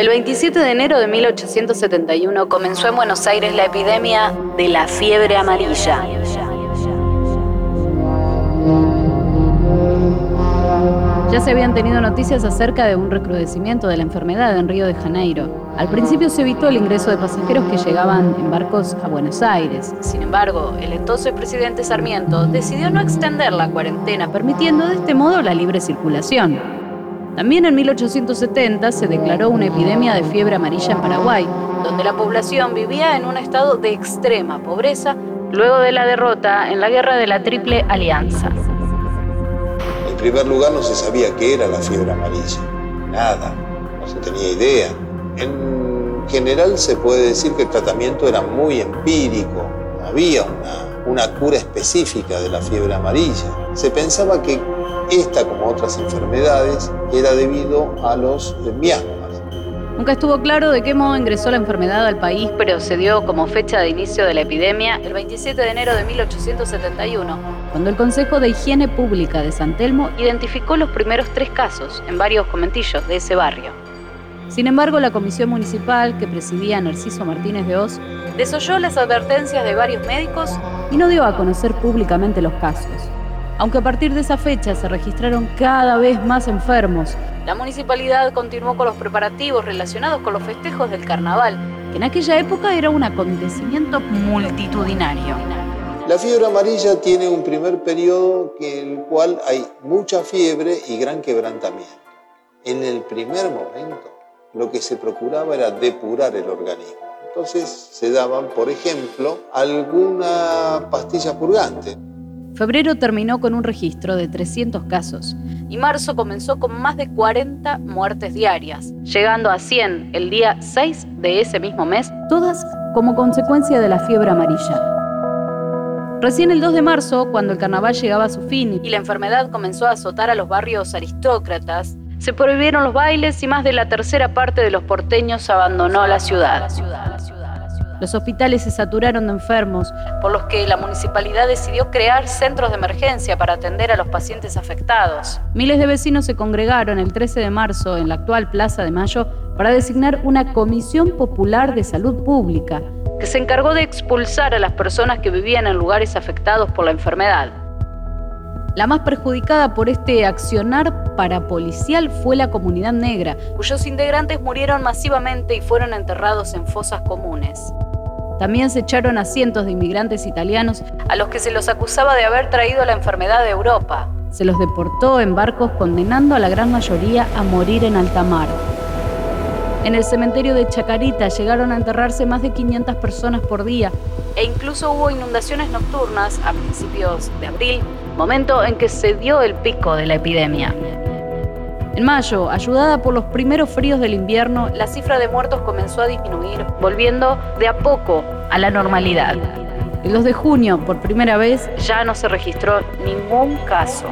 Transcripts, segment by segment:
El 27 de enero de 1871 comenzó en Buenos Aires la epidemia de la fiebre amarilla. Ya se habían tenido noticias acerca de un recrudecimiento de la enfermedad en Río de Janeiro. Al principio se evitó el ingreso de pasajeros que llegaban en barcos a Buenos Aires. Sin embargo, el entonces presidente Sarmiento decidió no extender la cuarentena, permitiendo de este modo la libre circulación. También en 1870 se declaró una epidemia de fiebre amarilla en Paraguay, donde la población vivía en un estado de extrema pobreza luego de la derrota en la guerra de la Triple Alianza. En primer lugar no se sabía qué era la fiebre amarilla, nada, no se tenía idea. En general se puede decir que el tratamiento era muy empírico, no había una, una cura específica de la fiebre amarilla. Se pensaba que esta, como otras enfermedades, era debido a los miasmas. Nunca estuvo claro de qué modo ingresó la enfermedad al país, pero se dio como fecha de inicio de la epidemia el 27 de enero de 1871, cuando el Consejo de Higiene Pública de San Telmo identificó los primeros tres casos en varios comentillos de ese barrio. Sin embargo, la comisión municipal que presidía Narciso Martínez de Oz desoyó las advertencias de varios médicos y no dio a conocer públicamente los casos. Aunque a partir de esa fecha se registraron cada vez más enfermos, la municipalidad continuó con los preparativos relacionados con los festejos del carnaval, que en aquella época era un acontecimiento multitudinario. La fiebre amarilla tiene un primer periodo en el cual hay mucha fiebre y gran quebrantamiento. En el primer momento lo que se procuraba era depurar el organismo. Entonces se daban, por ejemplo, alguna pastilla purgante. Febrero terminó con un registro de 300 casos y marzo comenzó con más de 40 muertes diarias, llegando a 100 el día 6 de ese mismo mes, todas como consecuencia de la fiebre amarilla. Recién el 2 de marzo, cuando el carnaval llegaba a su fin y la enfermedad comenzó a azotar a los barrios aristócratas, se prohibieron los bailes y más de la tercera parte de los porteños abandonó la ciudad. Los hospitales se saturaron de enfermos, por los que la municipalidad decidió crear centros de emergencia para atender a los pacientes afectados. Miles de vecinos se congregaron el 13 de marzo en la actual Plaza de Mayo para designar una Comisión Popular de Salud Pública, que se encargó de expulsar a las personas que vivían en lugares afectados por la enfermedad. La más perjudicada por este accionar parapolicial fue la comunidad negra, cuyos integrantes murieron masivamente y fueron enterrados en fosas comunes. También se echaron a cientos de inmigrantes italianos a los que se los acusaba de haber traído la enfermedad de Europa. Se los deportó en barcos condenando a la gran mayoría a morir en alta mar. En el cementerio de Chacarita llegaron a enterrarse más de 500 personas por día e incluso hubo inundaciones nocturnas a principios de abril, momento en que se dio el pico de la epidemia. En mayo, ayudada por los primeros fríos del invierno, la cifra de muertos comenzó a disminuir, volviendo de a poco a la normalidad. El 2 de junio, por primera vez, ya no se registró ningún caso.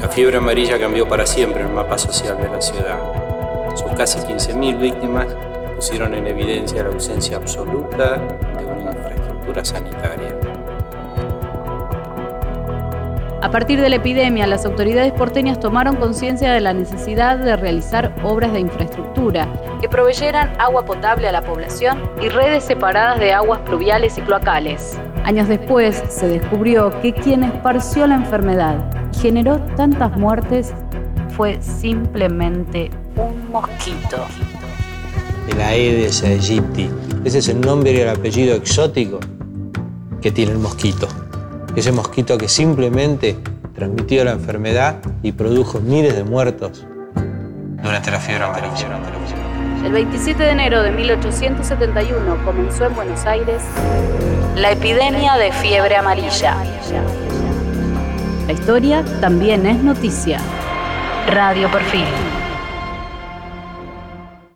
La fiebre amarilla cambió para siempre el mapa social de la ciudad. Sus casi 15.000 víctimas pusieron en evidencia la ausencia absoluta de una infraestructura sanitaria. A partir de la epidemia, las autoridades porteñas tomaron conciencia de la necesidad de realizar obras de infraestructura que proveyeran agua potable a la población y redes separadas de aguas pluviales y cloacales. Años después se descubrió que quien esparció la enfermedad y generó tantas muertes fue simplemente un mosquito. El Aedes aegypti. Ese es el nombre y el apellido exótico que tiene el mosquito ese mosquito que simplemente transmitió la enfermedad y produjo miles de muertos durante la fiebre amarilla. El 27 de enero de 1871 comenzó en Buenos Aires la epidemia de fiebre amarilla. La historia también es noticia. Radio Perfil.